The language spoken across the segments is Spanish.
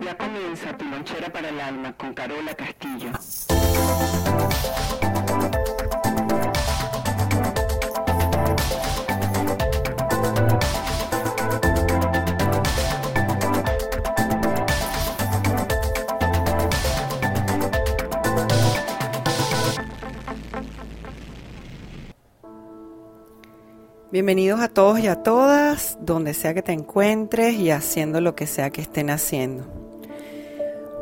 Ya comienza tu para el alma con Carola Castillo. Bienvenidos a todos y a todas, donde sea que te encuentres y haciendo lo que sea que estén haciendo.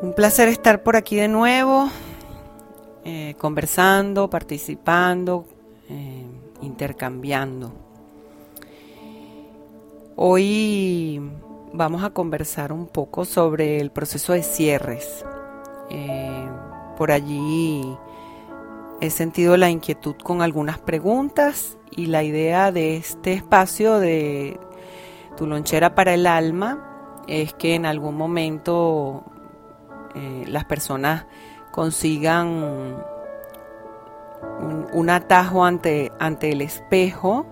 Un placer estar por aquí de nuevo, eh, conversando, participando, eh, intercambiando. Hoy vamos a conversar un poco sobre el proceso de cierres. Eh, por allí he sentido la inquietud con algunas preguntas y la idea de este espacio de tu lonchera para el alma es que en algún momento eh, las personas consigan un, atajo ante, ante el espejo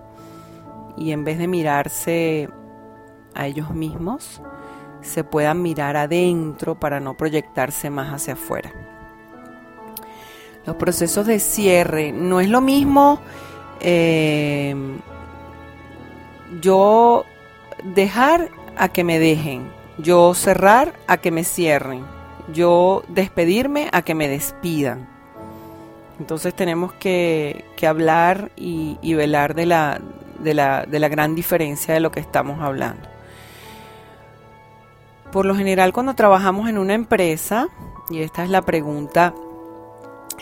y en vez de mirarse a ellos mismos, se puedan mirar adentro para no proyectarse más hacia afuera. Los procesos de cierre no es lo mismo eh, yo dejar a que me dejen, yo cerrar a que me cierren, yo despedirme a que me despidan. Entonces tenemos que, hablar y, velar de la, de, la, de la gran diferencia de lo que estamos hablando. Por lo general cuando trabajamos en una empresa, y esta es la pregunta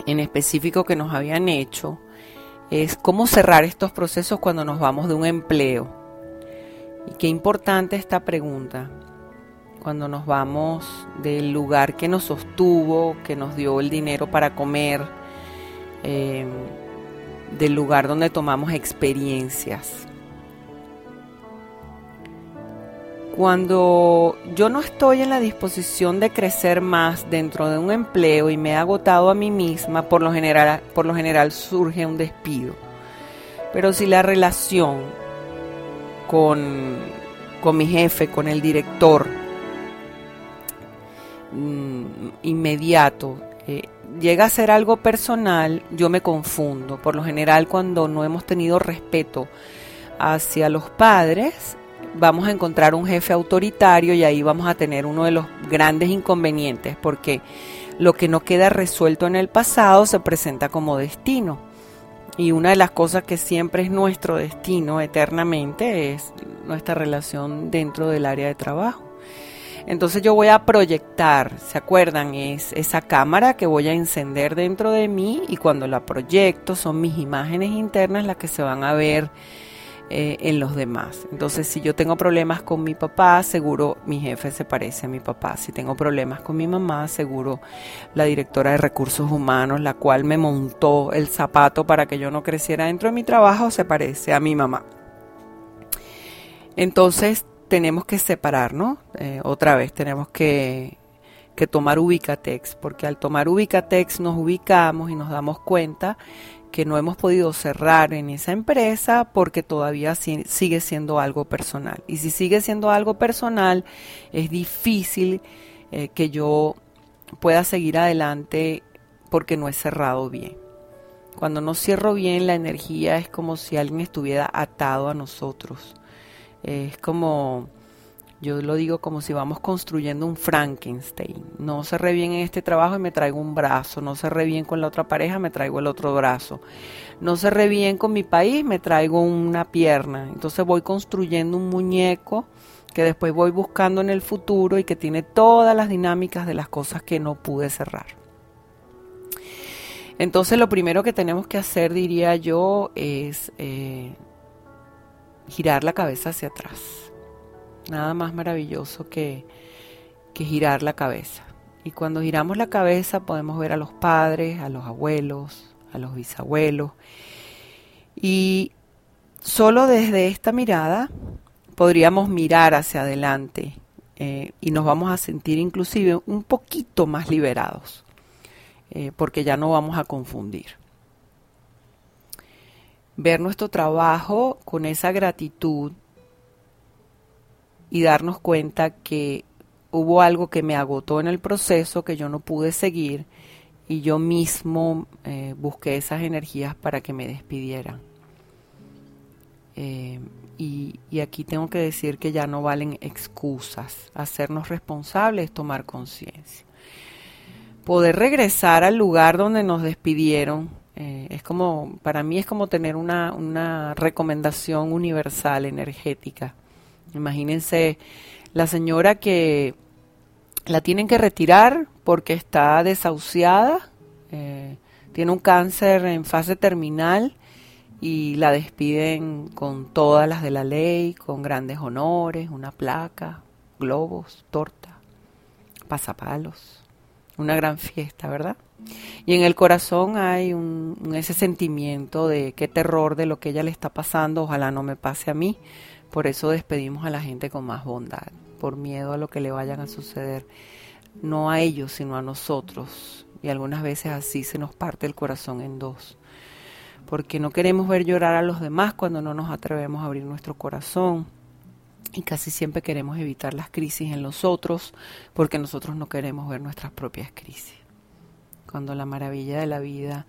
en específico que nos habían hecho, es cómo cerrar estos procesos cuando nos vamos de un empleo. Y qué importante esta pregunta, cuando nos vamos del lugar que nos sostuvo, que nos dio el dinero para comer, em, del lugar donde tomamos experiencias. Cuando yo no estoy en la disposición de crecer más dentro de un empleo y me he agotado a mí misma, por lo general, por lo general surge un despido. Pero si la relación con, con mi jefe, con el director, mm, inmediato, eh, llega a ser algo personal, yo me confundo. Por lo general, cuando no hemos tenido respeto hacia los padres, vamos a encontrar un jefe autoritario y ahí vamos a tener uno de los grandes inconvenientes porque lo que no queda resuelto en el pasado se presenta como destino. Y una de las cosas que siempre es nuestro destino eternamente es nuestra relación dentro del área de trabajo. Entonces yo voy a proyectar, ¿se acuerdan? Es esa cámara que voy a encender dentro de mí y cuando la proyecto son mis imágenes internas las que se van a ver eh, en los demás. Entonces, si yo tengo problemas con mi papá, seguro mi jefe se parece a mi papá. Si tengo problemas con mi mamá, seguro la directora de recursos humanos, la cual me montó el zapato para que yo no creciera dentro de mi trabajo, se parece a mi mamá. Entonces, tenemos que separarnos. Eh, otra vez, tenemos que que tomar Ubicatex, porque al tomar Ubicatex nos ubicamos y nos damos cuenta que no hemos podido cerrar en esa empresa porque todavía sigue siendo algo personal. Y si sigue siendo algo personal, es difícil eh, que yo pueda seguir adelante porque no he cerrado bien. Cuando no cierro bien, la energía es como si alguien estuviera atado a nosotros. Es como yo lo digo como si vamos construyendo un Frankenstein. No cerré bien en este trabajo y me traigo un brazo. No cerré bien con la otra pareja, me traigo el otro brazo. No cerré bien con mi país, me traigo una pierna. Entonces voy construyendo un muñeco que después voy buscando en el futuro y que tiene todas las dinámicas de las cosas que no pude cerrar. Entonces lo primero que tenemos que hacer, diría yo, es eh, girar la cabeza hacia atrás nada más maravilloso que, que girar la cabeza. Y cuando giramos la cabeza podemos ver a los padres, a los abuelos, a los bisabuelos. Y solo desde esta mirada podríamos mirar hacia adelante eh, y nos vamos a sentir inclusive un poquito más liberados, eh, porque ya no vamos a confundir. Ver nuestro trabajo con esa gratitud y darnos cuenta que hubo algo que me agotó en el proceso, que yo no pude seguir, y yo mismo eh, busqué esas energías para que me despidieran. Eh, y, y, aquí tengo que decir que ya no valen excusas. Hacernos responsables es tomar conciencia. Poder regresar al lugar donde nos despidieron eh, es como, para mí es como tener una, una recomendación universal energética. Imagínense la señora que la tienen que retirar porque está desahuciada, eh, tiene un cáncer en fase terminal y la despiden con todas las de la ley, con grandes honores, una placa, globos, torta, pasapalos, una gran fiesta, ¿verdad? Y en el corazón hay un, ese sentimiento de qué terror de lo que ella le está pasando, ojalá no me pase a mí. Por eso despedimos a la gente con más bondad, por miedo a lo que le vayan a suceder, no a ellos, sino a nosotros. Y algunas veces así se nos parte el corazón en dos, porque no queremos ver llorar a los demás cuando no nos atrevemos a abrir nuestro corazón. Y casi siempre queremos evitar las crisis en los otros porque nosotros no queremos ver nuestras propias crisis cuando la maravilla de la vida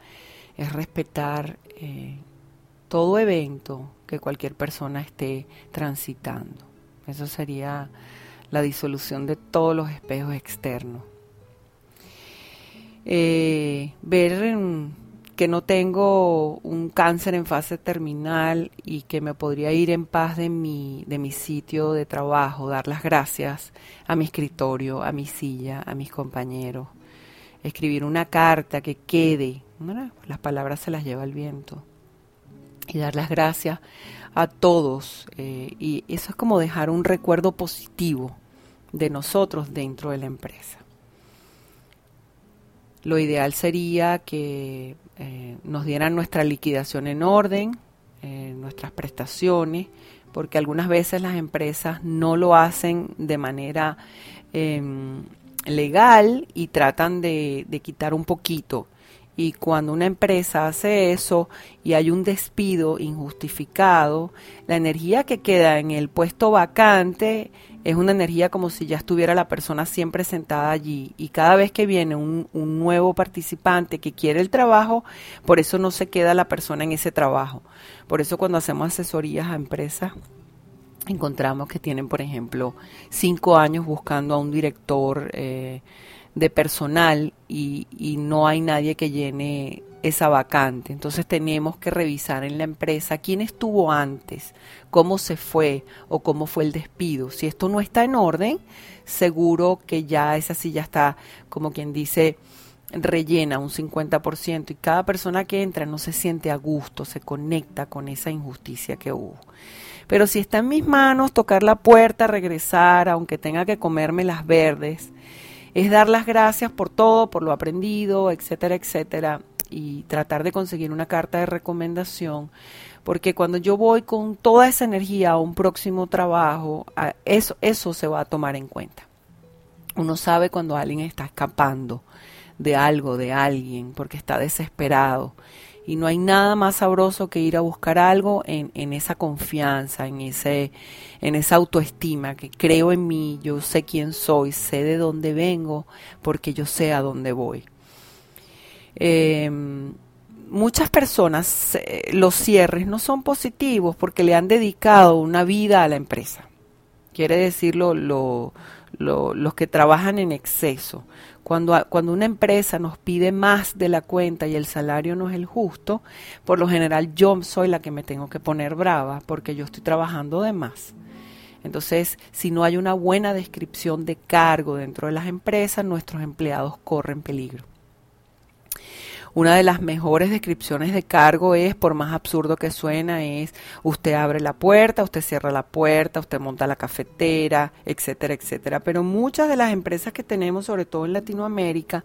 es respetar eh, todo evento que cualquier persona esté transitando. Eso sería la disolución de todos los espejos externos. Eh, ver que no tengo un cáncer en fase terminal y que me podría ir en paz de mi, de mi sitio de trabajo, dar las gracias a mi escritorio, a mi silla, a mis compañeros, escribir una carta que quede, las palabras se las lleva el viento, y dar las gracias a todos. Eh, y eso es como dejar un recuerdo positivo de nosotros dentro de la empresa. Lo ideal sería que eh, nos dieran nuestra liquidación en orden, eh, nuestras prestaciones, porque algunas veces las empresas no lo hacen de manera em, legal y tratan de, quitar un poquito. Y cuando una empresa hace eso y hay un despido injustificado, la energía que queda en el puesto vacante es una energía como si ya estuviera la persona siempre sentada allí. Y cada vez que viene un, un nuevo participante que quiere el trabajo, por eso no se queda la persona en ese trabajo. Por eso cuando hacemos asesorías a empresas, encontramos que tienen, por ejemplo, cinco años buscando a un director eh, de personal y, no hay nadie que llene esa vacante. Entonces tenemos que revisar en la empresa quién estuvo antes, cómo se fue o cómo fue el despido. Si esto no está en orden, seguro que ya esa silla está, como quien dice, rellena un 50% y cada persona que entra no se siente a gusto, se conecta con esa injusticia que hubo. Pero si está en mis manos tocar la puerta, regresar, aunque tenga que comerme las verdes, es dar las gracias por todo, por lo aprendido, etcétera, etcétera, y tratar de conseguir una carta de recomendación, porque cuando yo voy con toda esa energía a un próximo trabajo, eso, eso se va a tomar en cuenta. Uno sabe cuando alguien está escapando de algo, de alguien, porque está desesperado y no hay nada más sabroso que ir a buscar algo en, en, esa confianza, en, ese, en esa autoestima, que creo en mí, yo sé quién soy, sé de dónde vengo, porque yo sé a dónde voy. Em, muchas personas, eh, los cierres no son positivos porque le han dedicado una vida a la empresa. Quiere decirlo lo, los que trabajan en exceso. Cuando, cuando una empresa nos pide más de la cuenta y el salario no es el justo, por lo general yo soy la que me tengo que poner brava porque yo estoy trabajando de más. Entonces, si no hay una buena descripción de cargo dentro de las empresas, nuestros empleados corren peligro. Una de las mejores descripciones de cargo es, por más absurdo que suena, es usted abre la puerta, usted cierra la puerta, usted monta la cafetera, etcétera, etcétera. Pero muchas de las empresas que tenemos, sobre todo en Latinoamérica,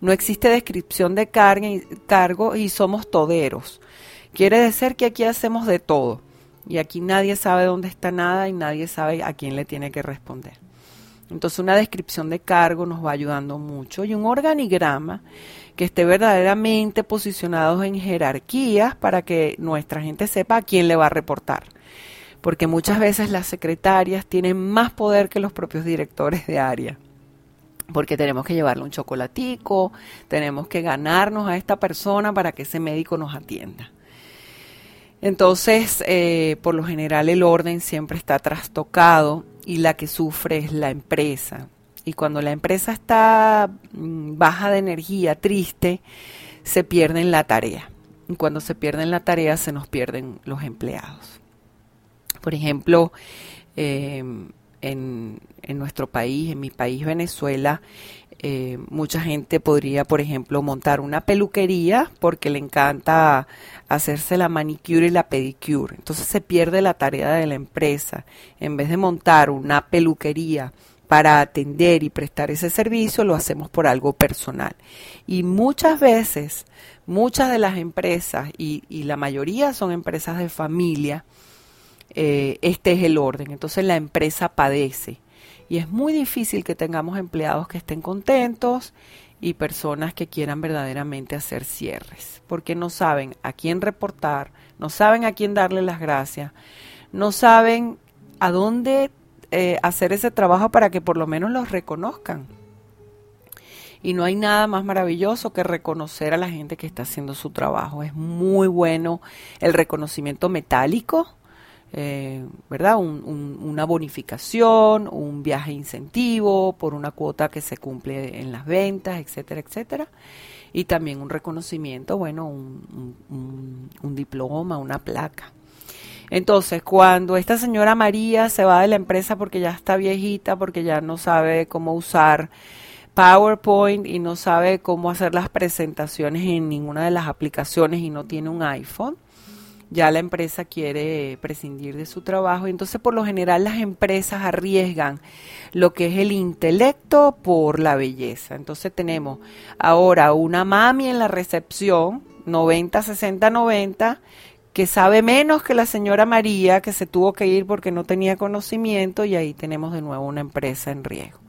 no existe descripción de cargo y somos toderos. Quiere decir que aquí hacemos de todo y aquí nadie sabe dónde está nada y nadie sabe a quién le tiene que responder. Entonces una descripción de cargo nos va ayudando mucho y un organigrama que esté verdaderamente posicionado en jerarquías para que nuestra gente sepa a quién le va a reportar. Porque muchas veces las secretarias tienen más poder que los propios directores de área. Porque tenemos que llevarle un chocolatico, tenemos que ganarnos a esta persona para que ese médico nos atienda. Entonces, eh, por lo general el orden siempre está trastocado y la que sufre es la empresa. Y cuando la empresa está mm, baja de energía, triste, se pierde en la tarea. Y cuando se pierde en la tarea, se nos pierden los empleados. Por ejemplo, em, en, en, nuestro país, en mi país, Venezuela, eh, mucha gente podría, por ejemplo, montar una peluquería porque le encanta hacerse la manicure y la pedicure. Entonces se pierde la tarea de la empresa. En vez de montar una peluquería para atender y prestar ese servicio, lo hacemos por algo personal. Y muchas veces, muchas de las empresas, y, la mayoría son empresas de familia, eh, este es el orden. Entonces la empresa padece. Y es muy difícil que tengamos empleados que estén contentos y personas que quieran verdaderamente hacer cierres, porque no saben a quién reportar, no saben a quién darle las gracias, no saben a dónde eh, hacer ese trabajo para que por lo menos los reconozcan. Y no hay nada más maravilloso que reconocer a la gente que está haciendo su trabajo. Es muy bueno el reconocimiento metálico, eh, ¿verdad? una bonificación, un viaje incentivo por una cuota que se cumple en las ventas, etcétera, etcétera. Y también un reconocimiento, bueno, un, un diploma, una placa. Entonces, cuando esta señora María se va de la empresa porque ya está viejita, porque ya no sabe cómo usar PowerPoint y no sabe cómo hacer las presentaciones en ninguna de las aplicaciones y no tiene un iPhone, ya la empresa quiere prescindir de su trabajo. Entonces, por lo general, las empresas arriesgan lo que es el intelecto por la belleza. Entonces, tenemos ahora una mami en la recepción, 90, 60, 90, que sabe menos que la señora María, que se tuvo que ir porque no tenía conocimiento, y ahí tenemos de nuevo una empresa en riesgo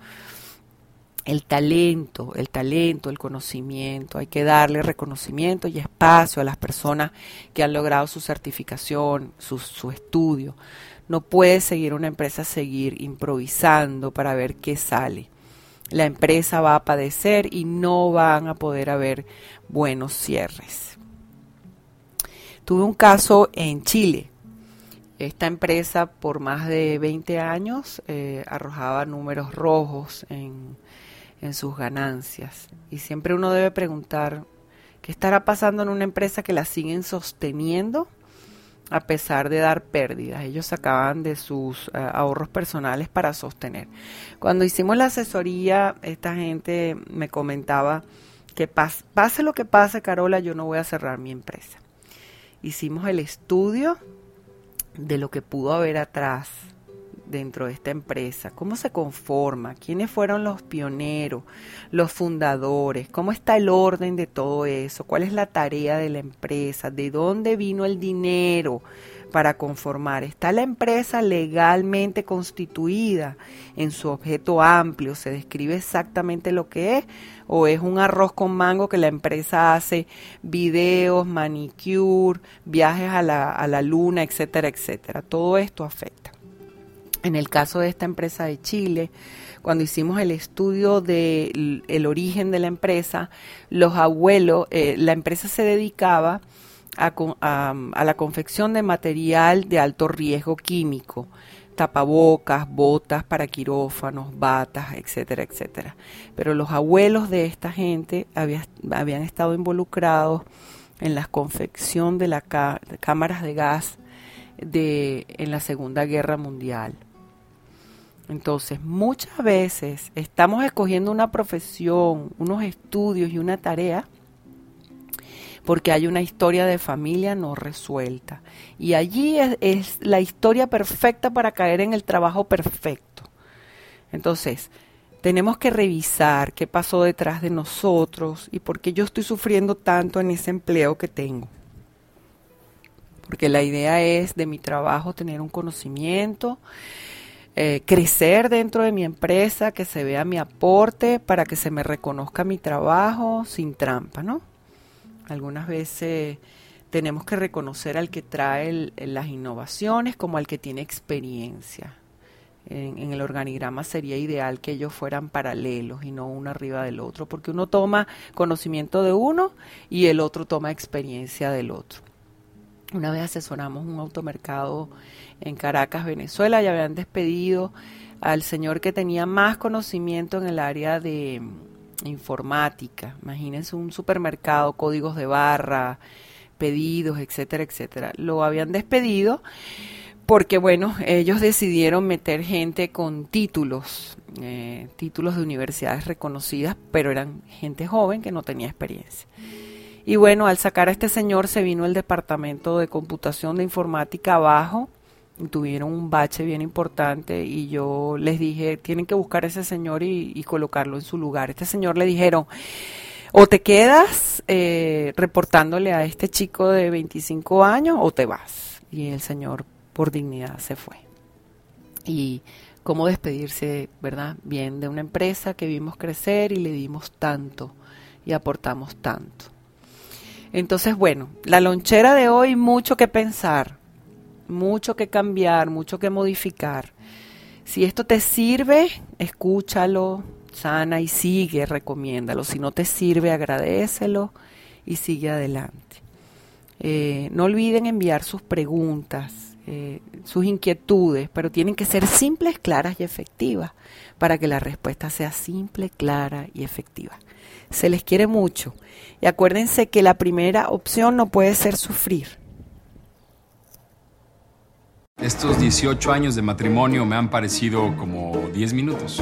el talento, el talento, el conocimiento. Hay que darle reconocimiento y espacio a las personas que han logrado su certificación, su, su estudio. No puede seguir una empresa seguir improvisando para ver qué sale. La empresa va a padecer y no van a poder haber buenos cierres. Tuve un caso en Chile. Esta empresa por más de 20 años eh, arrojaba números rojos en en sus ganancias. Y siempre uno debe preguntar, ¿qué estará pasando en una empresa que la siguen sosteniendo a pesar de dar pérdidas? Ellos sacaban de sus eh, ahorros personales para sostener. Cuando hicimos la asesoría, esta gente me comentaba que pase lo que pase, Carola, yo no voy a cerrar mi empresa. Hicimos el estudio de lo que pudo haber atrás dentro de esta empresa? ¿Cómo se conforma? ¿Quiénes fueron los pioneros, los fundadores? ¿Cómo está el orden de todo eso? ¿Cuál es la tarea de la empresa? ¿De dónde vino el dinero? para conformar. ¿Está la empresa legalmente constituida en su objeto amplio? ¿Se describe exactamente lo que es? ¿O es un arroz con mango que la empresa hace videos, manicure, viajes a la, a la luna, etcétera, etcétera? Todo esto afecta. En el caso de esta empresa de Chile, cuando hicimos el estudio del origen de la empresa, los abuelos, eh, la empresa se dedicaba a, a, la confección de material de alto riesgo químico, tapabocas, botas para quirófanos, batas, etcétera, etcétera. Pero los abuelos de esta gente habían estado involucrados en la confección de las cámaras de gas de, en la Segunda Guerra Mundial. Entonces, muchas veces estamos escogiendo una profesión, unos estudios y una tarea porque hay una historia de familia no resuelta. Y allí es, la historia perfecta para caer en el trabajo perfecto. Entonces, tenemos que revisar qué pasó detrás de nosotros y por qué yo estoy sufriendo tanto en ese empleo que tengo. Porque la idea es de mi trabajo tener un conocimiento, eh, crecer dentro de mi empresa, que se vea mi aporte para que se me reconozca mi trabajo sin trampa, ¿no? Algunas veces tenemos que reconocer al que trae las innovaciones como al que tiene experiencia. En, en, el organigrama sería ideal que ellos fueran paralelos y no uno arriba del otro, porque uno toma conocimiento de uno y el otro toma experiencia del otro. Una vez asesoramos un automercado en Caracas, Venezuela, y habían despedido al señor que tenía más conocimiento en el área de mm, informática. Imagínense un supermercado, códigos de barra, pedidos, etcétera, etcétera. Lo habían despedido porque, bueno, ellos decidieron meter gente con títulos, eh, títulos de universidades reconocidas, pero eran gente joven que no tenía experiencia. Y bueno, al sacar a este señor se vino el departamento de computación de informática abajo. Y tuvieron un bache bien importante y yo les dije, tienen que buscar a ese señor y, colocarlo en su lugar. Este señor le dijeron, o te quedas eh, reportándole a este chico de 25 años o te vas. Y el señor por dignidad se fue. Y cómo despedirse, ¿verdad? Bien de una empresa que vimos crecer y le dimos tanto y aportamos tanto. Entonces, bueno, la lonchera de hoy, mucho que pensar, mucho que cambiar, mucho que modificar. Si esto te sirve, escúchalo, sana y sigue, recomiéndalo. Si no te sirve, agradecelo y sigue adelante. Eh, no olviden enviar sus preguntas, eh, sus inquietudes, pero tienen que ser simples, claras y efectivas para que la respuesta sea simple, clara y efectiva se les quiere mucho. Y acuérdense que la primera opción no puede ser sufrir. Estos 18 años de matrimonio me han parecido como 10 minutos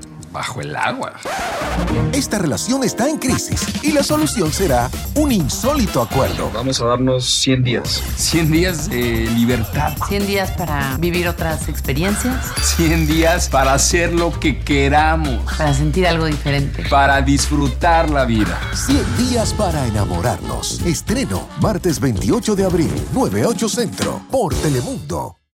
bajo el agua. Esta relación está en crisis y la solución será un insólito acuerdo. Vamos a darnos 100 días. 100 días de libertad. 100 días para vivir otras experiencias. 100 días para hacer lo que queramos. Para sentir algo diferente. Para disfrutar la vida. 100 días para enamorarnos. Estreno martes 28 de abril, 98 Centro, por Telemundo.